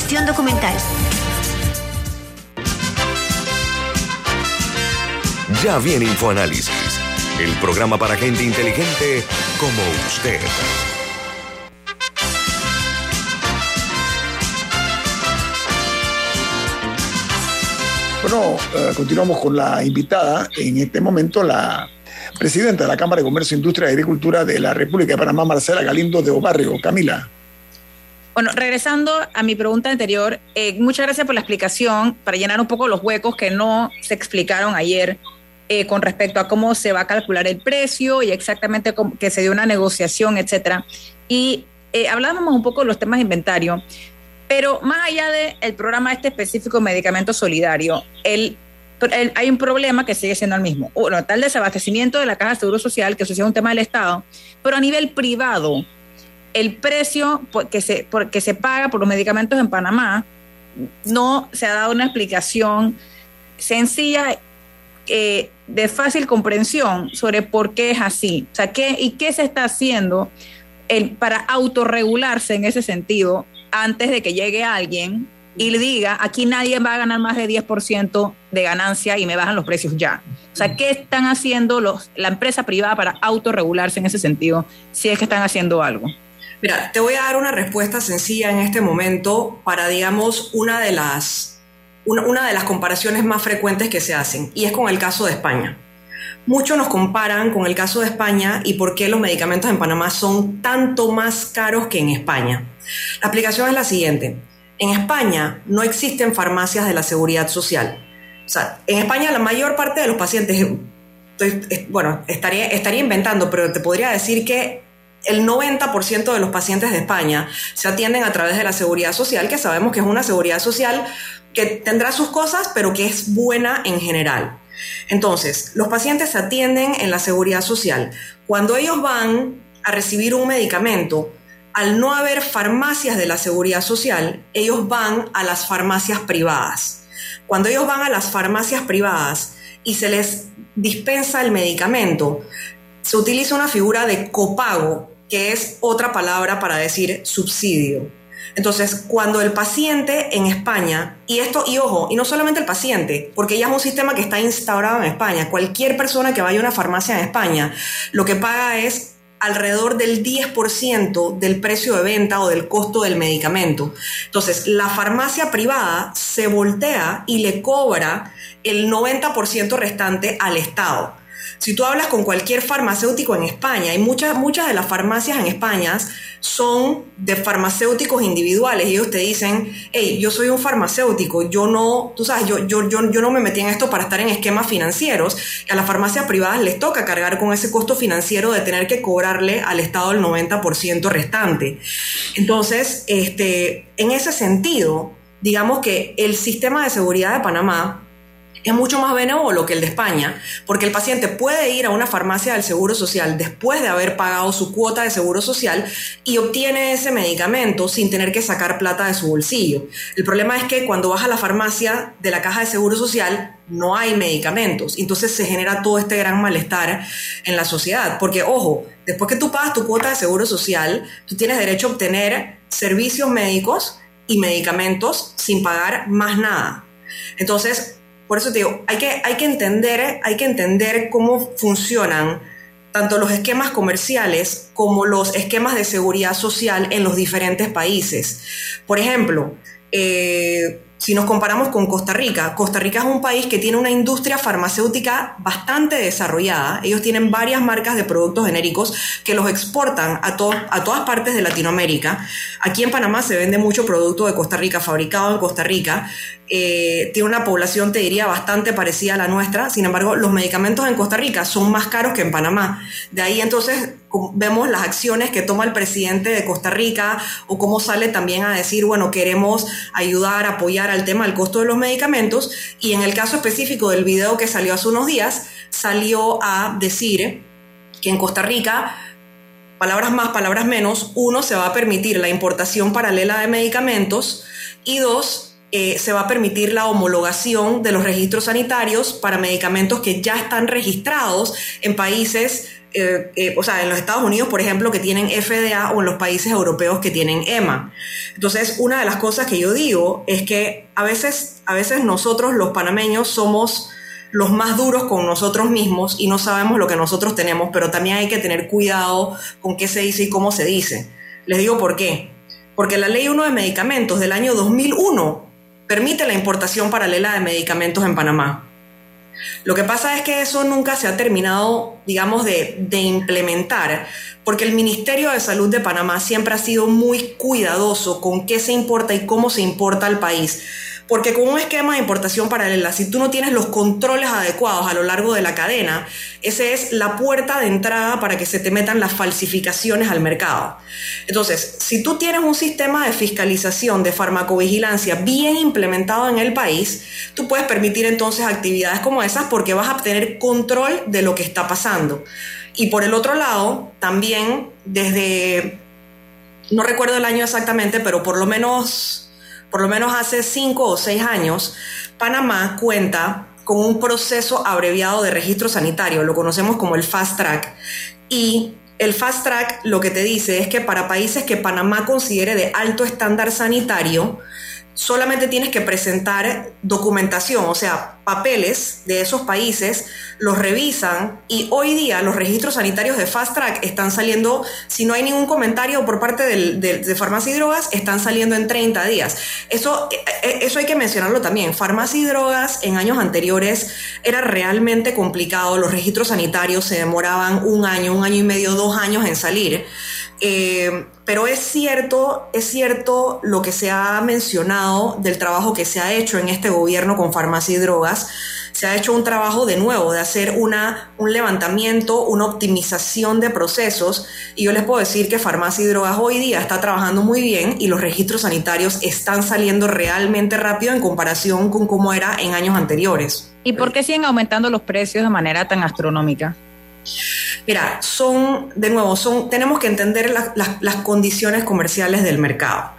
documental. Ya viene InfoAnálisis, el programa para gente inteligente como usted. Bueno, eh, continuamos con la invitada, en este momento la presidenta de la Cámara de Comercio, Industria y Agricultura de la República de Panamá, Marcela Galindo de Obarrio. Camila. Bueno, regresando a mi pregunta anterior, eh, muchas gracias por la explicación para llenar un poco los huecos que no se explicaron ayer eh, con respecto a cómo se va a calcular el precio y exactamente cómo, que se dio una negociación, etcétera. Y eh, hablábamos un poco de los temas de inventario, pero más allá del programa este específico medicamento solidario, el, el, hay un problema que sigue siendo el mismo. Uno, tal desabastecimiento de la Caja de Seguro Social, que eso es un tema del Estado, pero a nivel privado, el precio que se, que se paga por los medicamentos en Panamá no se ha dado una explicación sencilla eh, de fácil comprensión sobre por qué es así. O sea, ¿qué, ¿y qué se está haciendo el, para autorregularse en ese sentido antes de que llegue alguien y le diga, aquí nadie va a ganar más de 10% de ganancia y me bajan los precios ya. O sea, ¿qué están haciendo los, la empresa privada para autorregularse en ese sentido, si es que están haciendo algo? Mira, te voy a dar una respuesta sencilla en este momento para, digamos, una de las, una, una de las comparaciones más frecuentes que se hacen, y es con el caso de España. Muchos nos comparan con el caso de España y por qué los medicamentos en Panamá son tanto más caros que en España. La explicación es la siguiente. En España no existen farmacias de la seguridad social. O sea, en España la mayor parte de los pacientes, bueno, estaría, estaría inventando, pero te podría decir que el 90% de los pacientes de España se atienden a través de la seguridad social, que sabemos que es una seguridad social que tendrá sus cosas, pero que es buena en general. Entonces, los pacientes se atienden en la seguridad social. Cuando ellos van a recibir un medicamento, al no haber farmacias de la seguridad social, ellos van a las farmacias privadas. Cuando ellos van a las farmacias privadas y se les dispensa el medicamento, se utiliza una figura de copago, que es otra palabra para decir subsidio. Entonces, cuando el paciente en España, y esto, y ojo, y no solamente el paciente, porque ya es un sistema que está instaurado en España, cualquier persona que vaya a una farmacia en España, lo que paga es alrededor del 10% del precio de venta o del costo del medicamento. Entonces, la farmacia privada se voltea y le cobra el 90% restante al Estado. Si tú hablas con cualquier farmacéutico en España, y muchas, muchas de las farmacias en España son de farmacéuticos individuales, y ellos te dicen, hey, yo soy un farmacéutico, yo no, tú sabes, yo, yo, yo, yo no me metí en esto para estar en esquemas financieros, y a las farmacias privadas les toca cargar con ese costo financiero de tener que cobrarle al Estado el 90% restante. Entonces, este, en ese sentido, digamos que el sistema de seguridad de Panamá, es mucho más benévolo que el de España, porque el paciente puede ir a una farmacia del Seguro Social después de haber pagado su cuota de Seguro Social y obtiene ese medicamento sin tener que sacar plata de su bolsillo. El problema es que cuando vas a la farmacia de la caja de Seguro Social no hay medicamentos, entonces se genera todo este gran malestar en la sociedad, porque ojo, después que tú pagas tu cuota de Seguro Social, tú tienes derecho a obtener servicios médicos y medicamentos sin pagar más nada. Entonces, por eso te digo, hay que, hay que, entender, hay que entender cómo funcionan tanto los esquemas comerciales como los esquemas de seguridad social en los diferentes países. Por ejemplo, eh, si nos comparamos con Costa Rica, Costa Rica es un país que tiene una industria farmacéutica bastante desarrollada. Ellos tienen varias marcas de productos genéricos que los exportan a, a todas partes de Latinoamérica. Aquí en Panamá se vende mucho producto de Costa Rica, fabricado en Costa Rica. Eh, tiene una población, te diría, bastante parecida a la nuestra. Sin embargo, los medicamentos en Costa Rica son más caros que en Panamá. De ahí entonces vemos las acciones que toma el presidente de Costa Rica o cómo sale también a decir, bueno, queremos ayudar, apoyar al tema del costo de los medicamentos. Y en el caso específico del video que salió hace unos días, salió a decir que en Costa Rica palabras más, palabras menos, uno, se va a permitir la importación paralela de medicamentos y dos, eh, se va a permitir la homologación de los registros sanitarios para medicamentos que ya están registrados en países eh, eh, o sea, en los Estados Unidos, por ejemplo, que tienen FDA o en los países europeos que tienen EMA. Entonces, una de las cosas que yo digo es que a veces, a veces nosotros los panameños somos los más duros con nosotros mismos y no sabemos lo que nosotros tenemos, pero también hay que tener cuidado con qué se dice y cómo se dice. Les digo por qué. Porque la ley 1 de medicamentos del año 2001 permite la importación paralela de medicamentos en Panamá. Lo que pasa es que eso nunca se ha terminado, digamos, de, implementar, porque el Ministerio de Salud de Panamá siempre ha sido muy cuidadoso con qué se importa y cómo se importa al país porque con un esquema de importación paralela, si tú no tienes los controles adecuados a lo largo de la cadena, esa es la puerta de entrada para que se te metan las falsificaciones al mercado. Entonces, si tú tienes un sistema de fiscalización de farmacovigilancia bien implementado en el país, tú puedes permitir entonces actividades como esas porque vas a obtener control de lo que está pasando. Y por el otro lado, también desde, no recuerdo el año exactamente, pero por lo menos por lo menos hace cinco o seis años, Panamá cuenta con un proceso abreviado de registro sanitario, lo conocemos como el Fast Track. Y el Fast Track lo que te dice es que para países que Panamá considere de alto estándar sanitario, solamente tienes que presentar documentación, o sea, papeles de esos países, los revisan y hoy día los registros sanitarios de Fast Track están saliendo, si no hay ningún comentario por parte de Farmacia y Drogas, están saliendo en 30 días. Eso, eh, eh, eso hay que mencionarlo también. Farmacia y Drogas en años anteriores era realmente complicado, los registros sanitarios se demoraban un año, un año y medio, dos años en salir. Eh, pero es cierto, es cierto lo que se ha mencionado del trabajo que se ha hecho en este gobierno con farmacia y drogas. Se ha hecho un trabajo de nuevo, de hacer una, un levantamiento, una optimización de procesos. Y yo les puedo decir que farmacia y drogas hoy día está trabajando muy bien y los registros sanitarios están saliendo realmente rápido en comparación con cómo era en años anteriores. ¿Y por qué siguen aumentando los precios de manera tan astronómica? Mira, son, de nuevo, son, tenemos que entender las condiciones comerciales del mercado.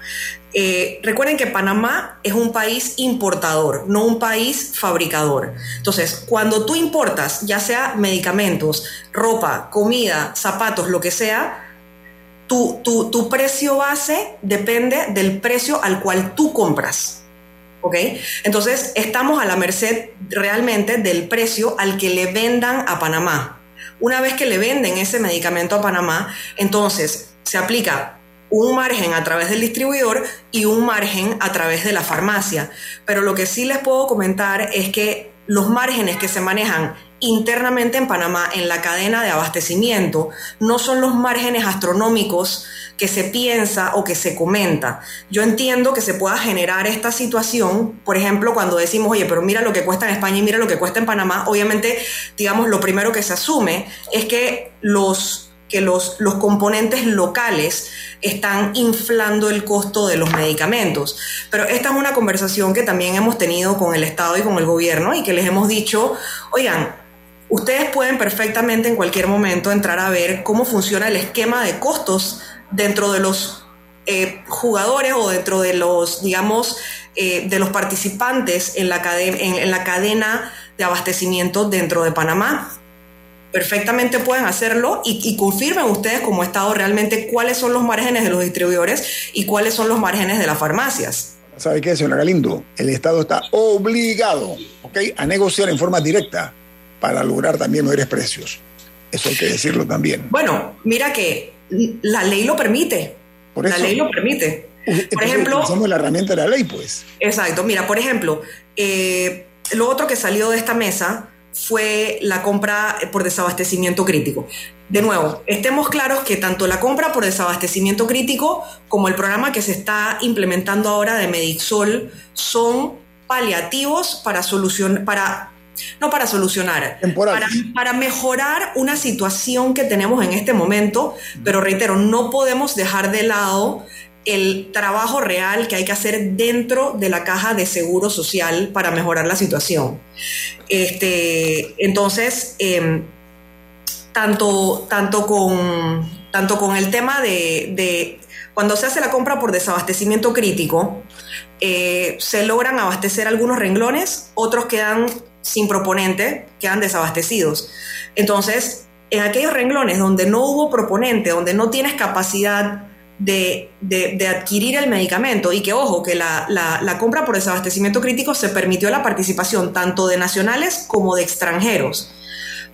Eh, recuerden que Panamá es un país importador, no un país fabricador. Entonces, cuando tú importas, ya sea medicamentos, ropa, comida, zapatos, lo que sea, tu, tu precio base depende del precio al cual tú compras. ¿Ok? Entonces, estamos a la merced realmente del precio al que le vendan a Panamá. Una vez que le venden ese medicamento a Panamá, entonces se aplica un margen a través del distribuidor y un margen a través de la farmacia. Pero lo que sí les puedo comentar es que los márgenes que se manejan internamente en Panamá en la cadena de abastecimiento no son los márgenes astronómicos que se piensa o que se comenta. Yo entiendo que se pueda generar esta situación, por ejemplo, cuando decimos, oye, pero mira lo que cuesta en España y mira lo que cuesta en Panamá, obviamente, digamos, lo primero que se asume es que los que los, los componentes locales están inflando el costo de los medicamentos. Pero esta es una conversación que también hemos tenido con el Estado y con el gobierno y que les hemos dicho, oigan, Ustedes pueden perfectamente en cualquier momento entrar a ver cómo funciona el esquema de costos dentro de los eh, jugadores o dentro de los, digamos, eh, de los participantes en la, en, la cadena de abastecimiento dentro de Panamá perfectamente pueden hacerlo y, y, confirmen ustedes como Estado realmente cuáles son los márgenes de los distribuidores y cuáles son los márgenes de las farmacias. ¿Sabe qué, señora Galindo? El Estado está obligado a negociar en forma directa para lograr también mejores precios. Eso hay que decirlo también. Bueno, mira que la ley lo permite. la ley lo permite. Por ejemplo... Somos la herramienta de la ley, pues. Exacto. Mira, por ejemplo, eh, lo otro que salió de esta mesa fue la compra por desabastecimiento crítico. De nuevo, estemos claros que tanto la compra por desabastecimiento crítico como el programa que se está implementando ahora de Medixol son paliativos para solucionar, para no para solucionar, para, para, mejorar una situación que tenemos en este momento, pero reitero, no podemos dejar de lado el trabajo real que hay que hacer dentro de la caja de seguro social para mejorar la situación. Este, entonces, em, tanto, tanto, con, tanto con el tema de, de cuando se hace la compra por desabastecimiento crítico, eh, se logran abastecer algunos renglones, otros quedan sin proponente quedan desabastecidos. Entonces, en aquellos renglones donde no hubo proponente, donde no tienes capacidad de, adquirir el medicamento y que, ojo, que la, la, compra por desabastecimiento crítico se permitió la participación tanto de nacionales como de extranjeros.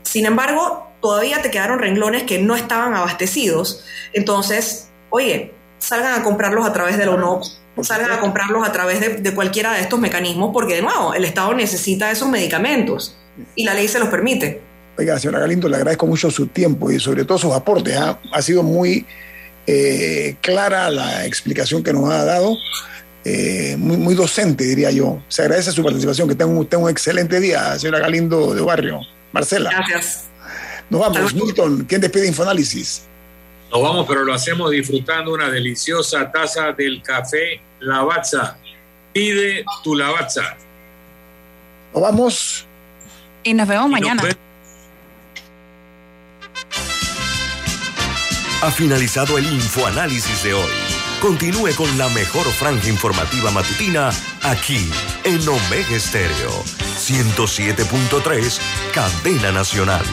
Sin embargo, todavía te quedaron renglones que no estaban abastecidos. Entonces, oye, salgan a comprarlos a través de la UNOP, salgan a comprarlos a través de, cualquiera de estos mecanismos, porque de nuevo, el Estado necesita esos medicamentos y la ley se los permite. Oiga, señora Galindo, le agradezco mucho su tiempo y sobre todo sus aportes. ¿ah? Ha sido muy eh, clara la explicación que nos ha dado, eh, muy, muy docente, diría yo. Se agradece su participación, que tenga usted un excelente día, señora Galindo de Barrio. Marcela. Gracias. Nos vamos. Milton, ¿quién despide Infoanálisis? Nos vamos, pero lo hacemos disfrutando una deliciosa taza del café Lavazza. Pide tu Lavazza. Nos vamos. Y nos vemos mañana. Ha finalizado el infoanálisis de hoy. Continúe con la mejor franja informativa matutina aquí en Omega Estéreo 107.3 Cadena Nacional.